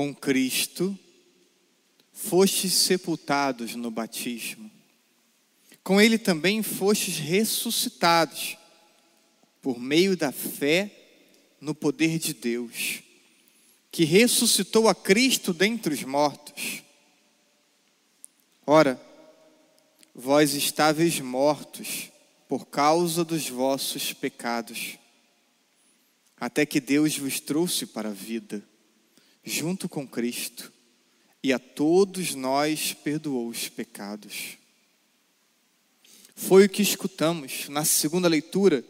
com Cristo, fostes sepultados no batismo. Com ele também fostes ressuscitados, por meio da fé no poder de Deus, que ressuscitou a Cristo dentre os mortos. Ora, vós estáveis mortos por causa dos vossos pecados, até que Deus vos trouxe para a vida, junto com Cristo, e a todos nós perdoou os pecados. Foi o que escutamos na segunda leitura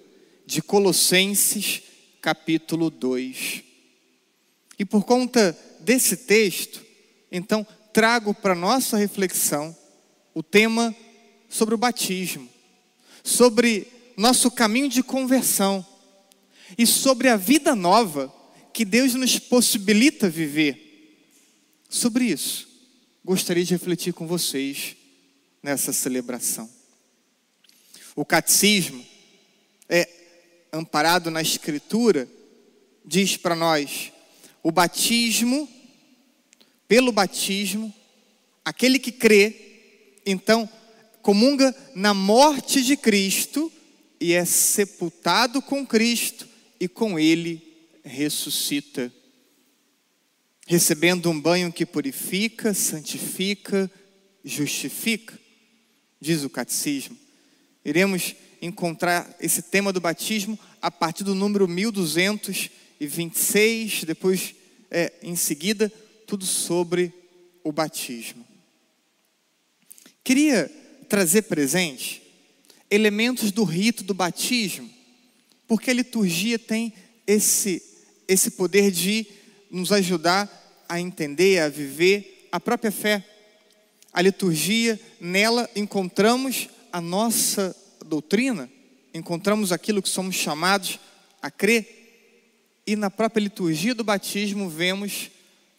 de Colossenses, capítulo 2. E por conta desse texto, então, trago para nossa reflexão o tema sobre o batismo, sobre nosso caminho de conversão e sobre a vida nova que Deus nos possibilita viver. Sobre isso, gostaria de refletir com vocês nessa celebração. O catecismo é amparado na Escritura, diz para nós: o batismo, pelo batismo, aquele que crê, então comunga na morte de Cristo e é sepultado com Cristo e com ele ressuscita. Recebendo um banho que purifica, santifica, justifica, diz o catecismo. Iremos encontrar esse tema do batismo a partir do número 1226, depois, é, em seguida, tudo sobre o batismo. Queria trazer presente elementos do rito do batismo, porque a liturgia tem esse, esse poder de nos ajudar a entender, a viver a própria fé. A liturgia, nela encontramos a nossa doutrina, encontramos aquilo que somos chamados a crer, e na própria liturgia do batismo vemos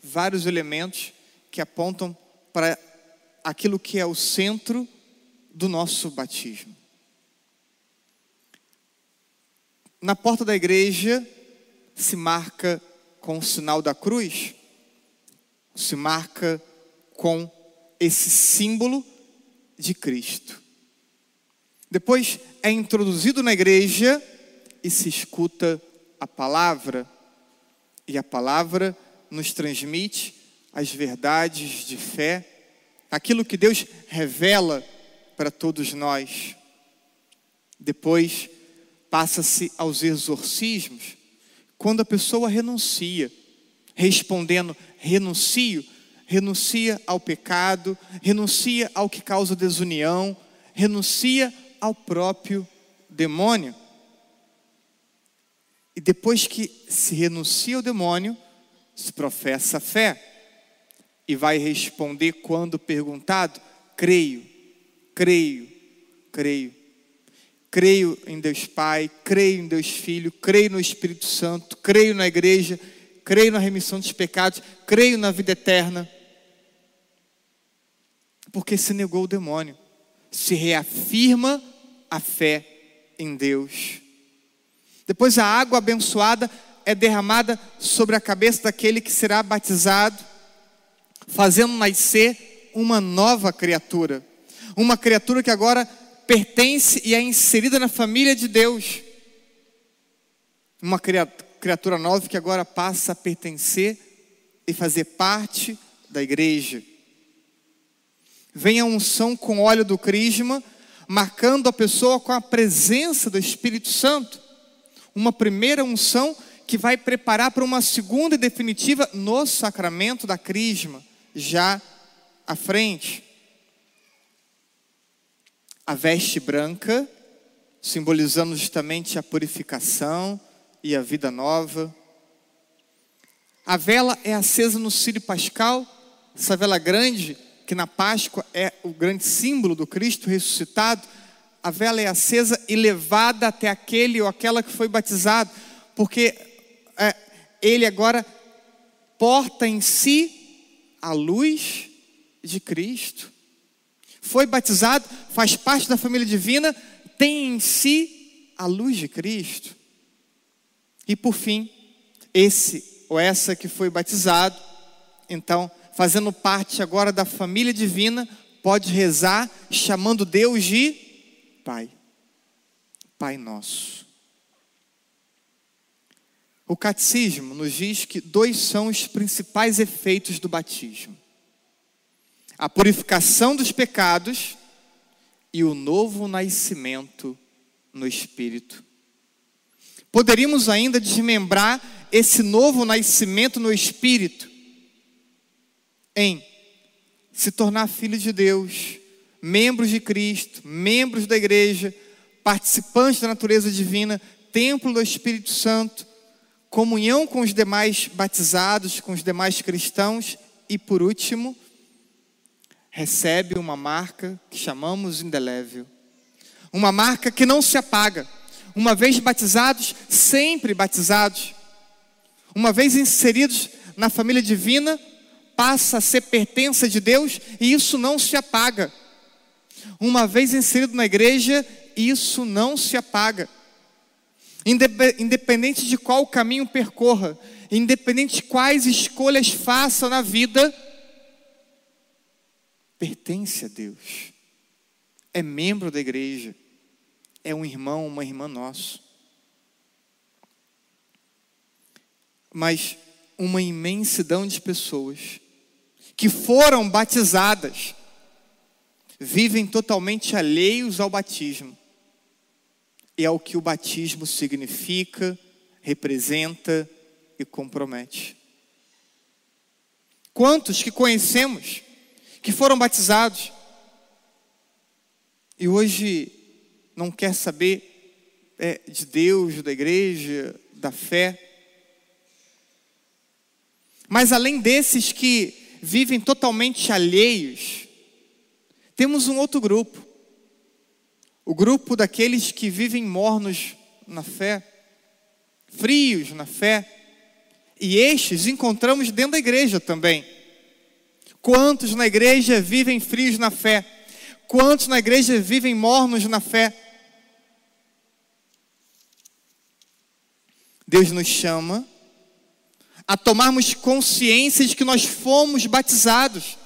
vários elementos que apontam para aquilo que é o centro do nosso batismo. Na porta da igreja se marca com o sinal da cruz, se marca com esse símbolo de Cristo. Depois é introduzido na igreja e se escuta a palavra, e a palavra nos transmite as verdades de fé, aquilo que Deus revela para todos nós. Depois passa-se aos exorcismos, quando a pessoa renuncia, respondendo: renuncio, renuncia ao pecado, renuncia ao que causa desunião, renuncia ao próprio demônio. E depois que se renuncia ao demônio, se professa fé e vai responder quando perguntado: creio, creio, creio. Creio em Deus Pai, creio em Deus Filho, creio no Espírito Santo, creio na igreja, creio na remissão dos pecados, creio na vida eterna. Porque se negou o demônio, se reafirma a fé em Deus. Depois a água abençoada é derramada sobre a cabeça daquele que será batizado, fazendo nascer uma nova criatura uma criatura que agora pertence e é inserida na família de Deus. Uma criatura nova que agora passa a pertencer e fazer parte da igreja. Vem a unção com óleo do crisma, marcando a pessoa com a presença do Espírito Santo. Uma primeira unção que vai preparar para uma segunda e definitiva no sacramento da crisma, já à frente a veste branca, simbolizando justamente a purificação e a vida nova. A vela é acesa no Sírio Pascal, essa vela grande, que na Páscoa é o grande símbolo do Cristo ressuscitado. A vela é acesa e levada até aquele ou aquela que foi batizado, porque é, ele agora porta em si a luz de Cristo foi batizado, faz parte da família divina, tem em si a luz de Cristo. E por fim, esse ou essa que foi batizado, então, fazendo parte agora da família divina, pode rezar chamando Deus de Pai. Pai nosso. O catecismo nos diz que dois são os principais efeitos do batismo: a purificação dos pecados e o novo nascimento no Espírito. Poderíamos ainda desmembrar esse novo nascimento no Espírito em se tornar filho de Deus, membros de Cristo, membros da igreja, participantes da natureza divina, templo do Espírito Santo, comunhão com os demais batizados, com os demais cristãos e, por último, recebe uma marca que chamamos indelével. Uma marca que não se apaga. Uma vez batizados, sempre batizados. Uma vez inseridos na família divina, passa a ser pertença de Deus e isso não se apaga. Uma vez inserido na igreja, isso não se apaga. Independente de qual caminho percorra, independente de quais escolhas faça na vida, pertence a Deus, é membro da igreja, é um irmão, uma irmã nosso. Mas uma imensidão de pessoas que foram batizadas vivem totalmente alheios ao batismo. E é o que o batismo significa, representa e compromete. Quantos que conhecemos que foram batizados e hoje não quer saber é, de Deus, da igreja, da fé. Mas além desses que vivem totalmente alheios, temos um outro grupo. O grupo daqueles que vivem mornos na fé, frios na fé. E estes encontramos dentro da igreja também. Quantos na igreja vivem frios na fé? Quantos na igreja vivem mornos na fé? Deus nos chama a tomarmos consciência de que nós fomos batizados.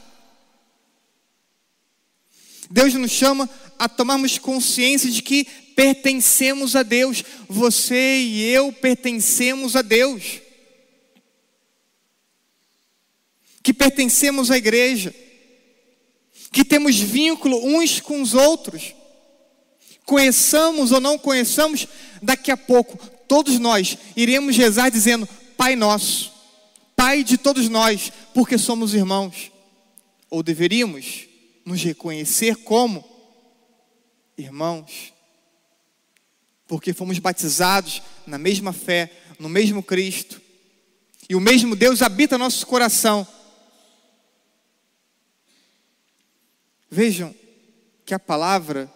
Deus nos chama a tomarmos consciência de que pertencemos a Deus. Você e eu pertencemos a Deus. Que pertencemos à igreja, que temos vínculo uns com os outros. Conheçamos ou não conheçamos, daqui a pouco todos nós iremos rezar dizendo: Pai nosso, Pai de todos nós, porque somos irmãos. Ou deveríamos nos reconhecer como irmãos, porque fomos batizados na mesma fé, no mesmo Cristo, e o mesmo Deus habita nosso coração. Vejam que a palavra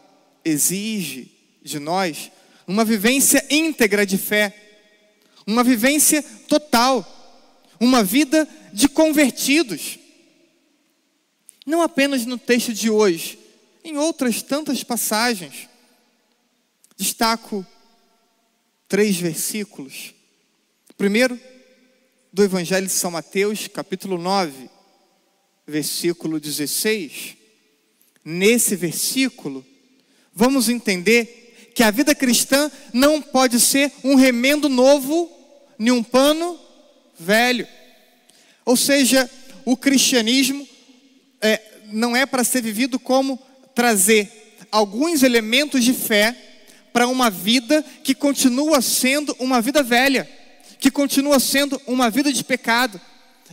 exige de nós uma vivência íntegra de fé, uma vivência total, uma vida de convertidos. Não apenas no texto de hoje, em outras tantas passagens. Destaco três versículos. Primeiro, do Evangelho de São Mateus, capítulo 9, versículo 16 nesse versículo, vamos entender que a vida cristã não pode ser um remendo novo, nem um pano velho. Ou seja, o cristianismo é, não é para ser vivido como trazer alguns elementos de fé para uma vida que continua sendo uma vida velha, que continua sendo uma vida de pecado.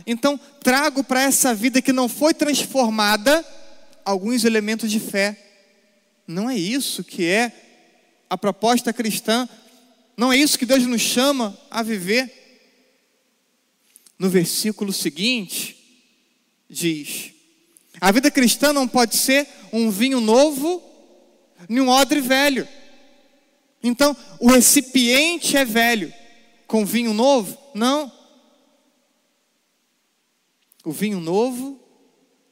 Então, trago para essa vida que não foi transformada alguns elementos de fé. Não é isso que é a proposta cristã. Não é isso que Deus nos chama a viver. No versículo seguinte, diz: A vida cristã não pode ser um vinho novo nem um odre velho. Então, o recipiente é velho com vinho novo? Não. O vinho novo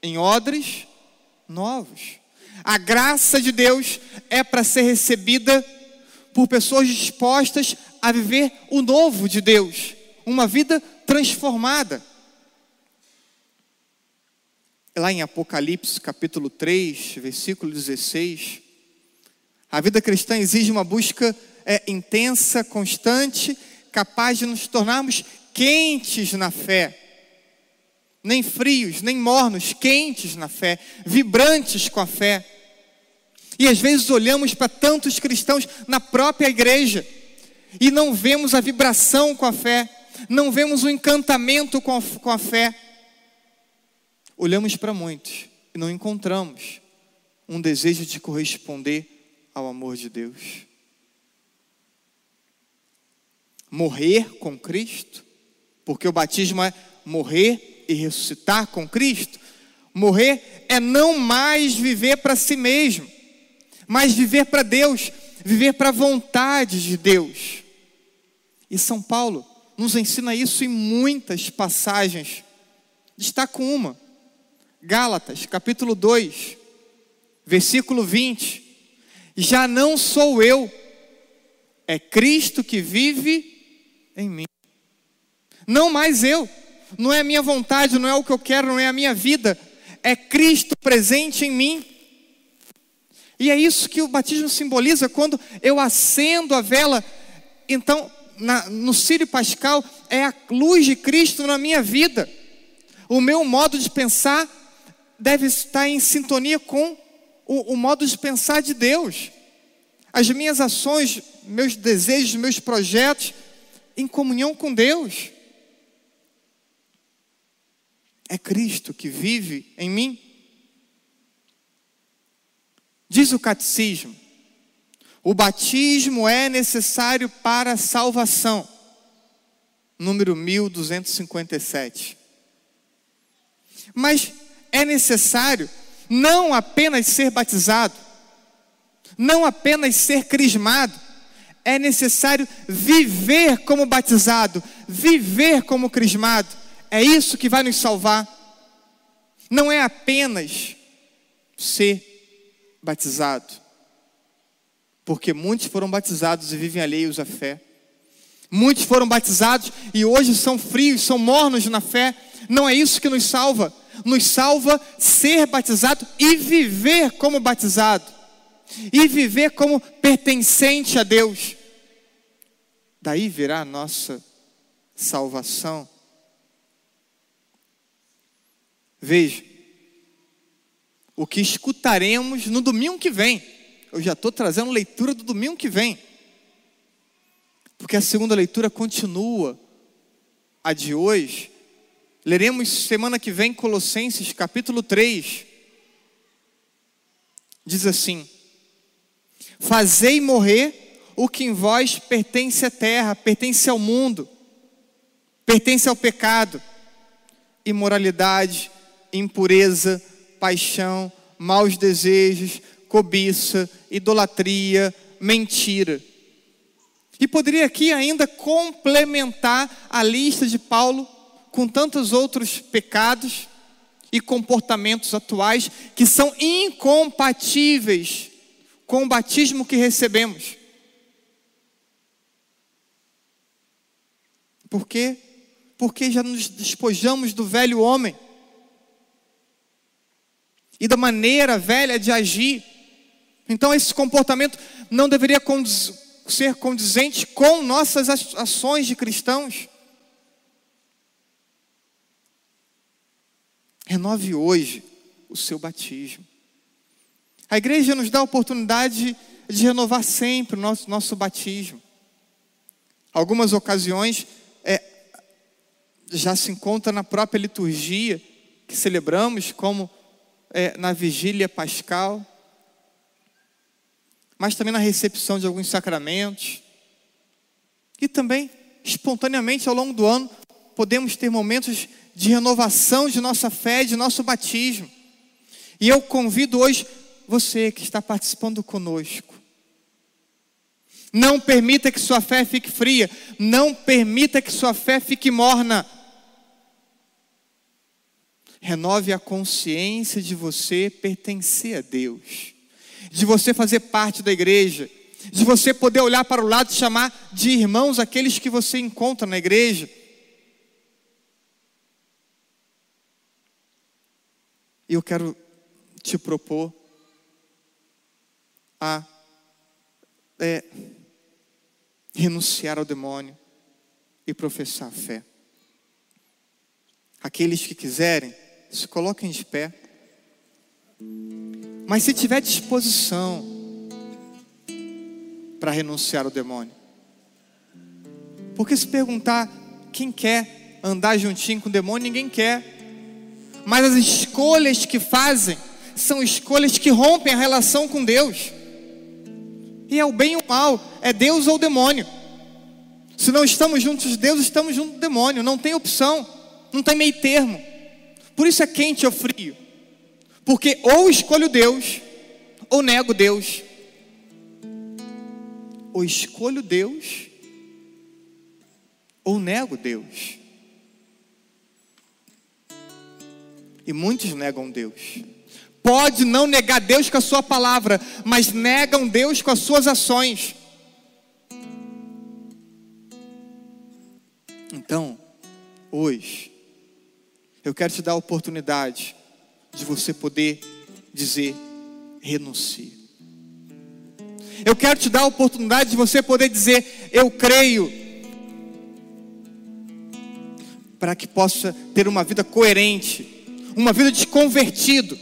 em odres novos. A graça de Deus é para ser recebida por pessoas dispostas a viver o novo de Deus, uma vida transformada. lá em Apocalipse, capítulo 3, versículo 16, a vida cristã exige uma busca é, intensa, constante, capaz de nos tornarmos quentes na fé. Nem frios, nem mornos, quentes na fé, vibrantes com a fé. E às vezes olhamos para tantos cristãos na própria igreja e não vemos a vibração com a fé, não vemos o encantamento com a, com a fé. Olhamos para muitos e não encontramos um desejo de corresponder ao amor de Deus. Morrer com Cristo, porque o batismo é morrer e ressuscitar com Cristo. Morrer é não mais viver para si mesmo, mas viver para Deus, viver para a vontade de Deus. E São Paulo nos ensina isso em muitas passagens. Destaco uma. Gálatas, capítulo 2, versículo 20. Já não sou eu, é Cristo que vive em mim. Não mais eu, não é a minha vontade, não é o que eu quero, não é a minha vida, é Cristo presente em mim. E é isso que o batismo simboliza, quando eu acendo a vela, então na, no Sírio Pascal é a luz de Cristo na minha vida. O meu modo de pensar deve estar em sintonia com o, o modo de pensar de Deus. As minhas ações, meus desejos, meus projetos, em comunhão com Deus. É Cristo que vive em mim. Diz o catecismo: o batismo é necessário para a salvação. Número 1257. Mas é necessário não apenas ser batizado, não apenas ser crismado, é necessário viver como batizado, viver como crismado. É isso que vai nos salvar. Não é apenas ser batizado, porque muitos foram batizados e vivem alheios à fé. Muitos foram batizados e hoje são frios, são mornos na fé. Não é isso que nos salva nos salva ser batizado e viver como batizado, e viver como pertencente a Deus. Daí virá a nossa salvação. Veja, o que escutaremos no domingo que vem. Eu já estou trazendo leitura do domingo que vem. Porque a segunda leitura continua a de hoje Leremos semana que vem Colossenses capítulo 3. Diz assim: Fazei morrer o que em vós pertence à terra, pertence ao mundo, pertence ao pecado, imoralidade, impureza, paixão, maus desejos, cobiça, idolatria, mentira. E poderia aqui ainda complementar a lista de Paulo com tantos outros pecados e comportamentos atuais que são incompatíveis com o batismo que recebemos. Por quê? Porque já nos despojamos do velho homem e da maneira velha de agir. Então, esse comportamento não deveria ser condizente com nossas ações de cristãos. Renove hoje o seu batismo. A igreja nos dá a oportunidade de renovar sempre o nosso, nosso batismo. Algumas ocasiões é, já se encontra na própria liturgia que celebramos, como é, na vigília pascal, mas também na recepção de alguns sacramentos. E também, espontaneamente, ao longo do ano, podemos ter momentos de renovação de nossa fé, de nosso batismo. E eu convido hoje você que está participando conosco. Não permita que sua fé fique fria, não permita que sua fé fique morna. Renove a consciência de você pertencer a Deus, de você fazer parte da igreja, de você poder olhar para o lado e chamar de irmãos aqueles que você encontra na igreja. E eu quero te propor a é, renunciar ao demônio e professar a fé. Aqueles que quiserem, se coloquem de pé. Mas se tiver disposição para renunciar ao demônio, porque se perguntar quem quer andar juntinho com o demônio, ninguém quer. Mas as escolhas que fazem são escolhas que rompem a relação com Deus. E é o bem ou o mal, é Deus ou o demônio. Se não estamos juntos de Deus, estamos juntos do demônio, não tem opção, não tem meio termo. Por isso é quente ou frio. Porque ou escolho Deus, ou nego Deus. Ou escolho Deus, ou nego Deus. E muitos negam Deus. Pode não negar Deus com a sua palavra, mas negam Deus com as suas ações. Então, hoje, eu quero te dar a oportunidade de você poder dizer: renuncie. Eu quero te dar a oportunidade de você poder dizer: eu creio para que possa ter uma vida coerente, uma vida de convertido.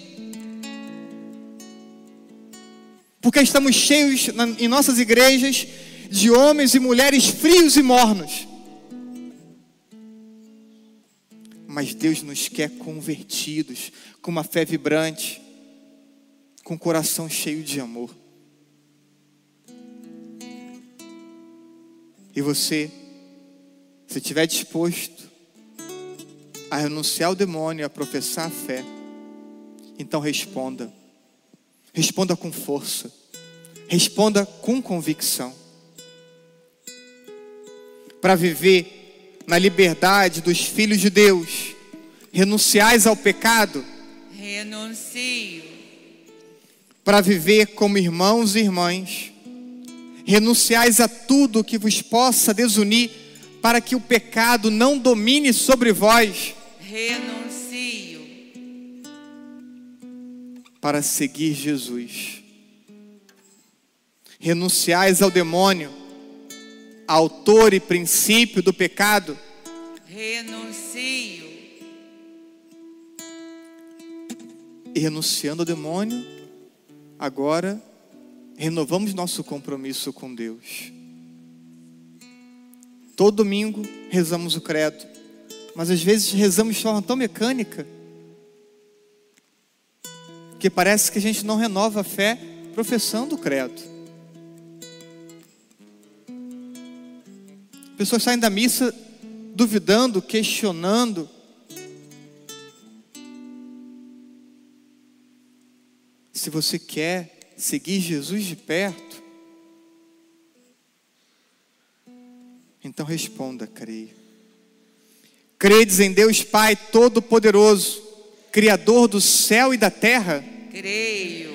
Porque estamos cheios em nossas igrejas de homens e mulheres frios e mornos. Mas Deus nos quer convertidos, com uma fé vibrante, com o coração cheio de amor. E você, se estiver disposto a renunciar ao demônio, a professar a fé, então responda. Responda com força. Responda com convicção. Para viver na liberdade dos filhos de Deus, renunciais ao pecado. Renuncio. Para viver como irmãos e irmãs, renunciais a tudo que vos possa desunir, para que o pecado não domine sobre vós renuncio para seguir Jesus. Renunciais ao demônio, autor e princípio do pecado. Renuncio. E renunciando ao demônio, agora renovamos nosso compromisso com Deus. Todo domingo rezamos o credo mas às vezes rezamos de forma tão mecânica que parece que a gente não renova a fé professando o credo. Pessoas saem da missa duvidando, questionando. Se você quer seguir Jesus de perto, então responda, creio. Credes em Deus Pai Todo-Poderoso, Criador do céu e da terra? Creio.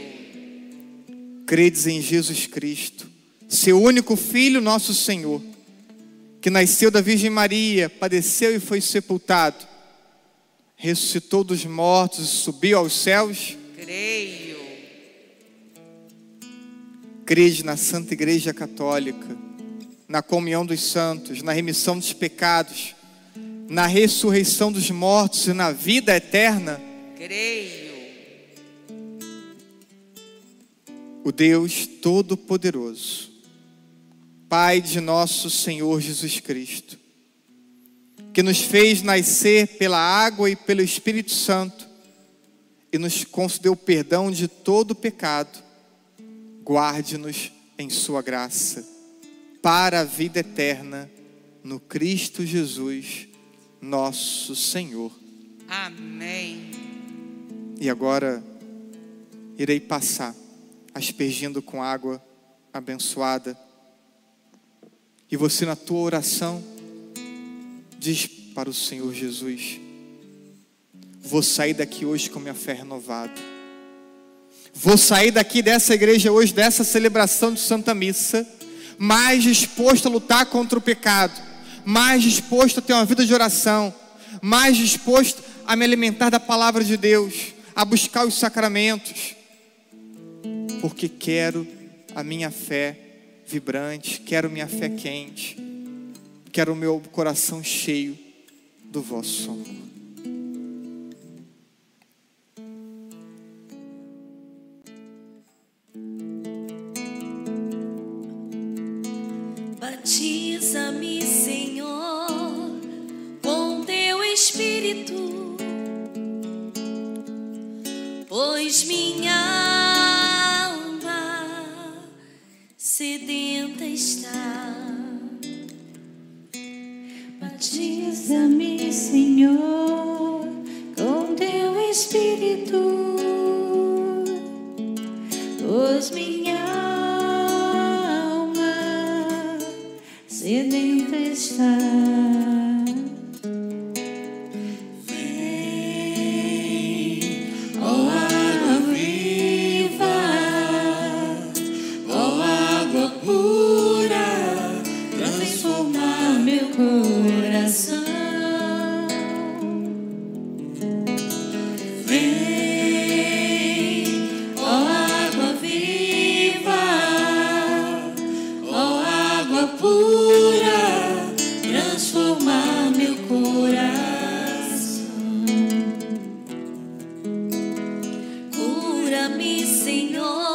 Credes em Jesus Cristo, seu único Filho, nosso Senhor, que nasceu da Virgem Maria, padeceu e foi sepultado, ressuscitou dos mortos e subiu aos céus? Creio. Crede na Santa Igreja Católica, na comunhão dos santos, na remissão dos pecados na ressurreição dos mortos e na vida eterna? Creio. O Deus Todo-Poderoso, Pai de nosso Senhor Jesus Cristo, que nos fez nascer pela água e pelo Espírito Santo e nos concedeu perdão de todo pecado, guarde-nos em Sua graça, para a vida eterna, no Cristo Jesus nosso Senhor. Amém. E agora irei passar, aspergindo com água abençoada. E você, na tua oração, diz para o Senhor Jesus: Vou sair daqui hoje com minha fé renovada. Vou sair daqui dessa igreja hoje, dessa celebração de Santa Missa, mais disposto a lutar contra o pecado mais disposto a ter uma vida de oração, mais disposto a me alimentar da palavra de Deus, a buscar os sacramentos, porque quero a minha fé vibrante, quero minha fé quente, quero o meu coração cheio do vosso amor. Pois minha alma sedenta está. Senhor,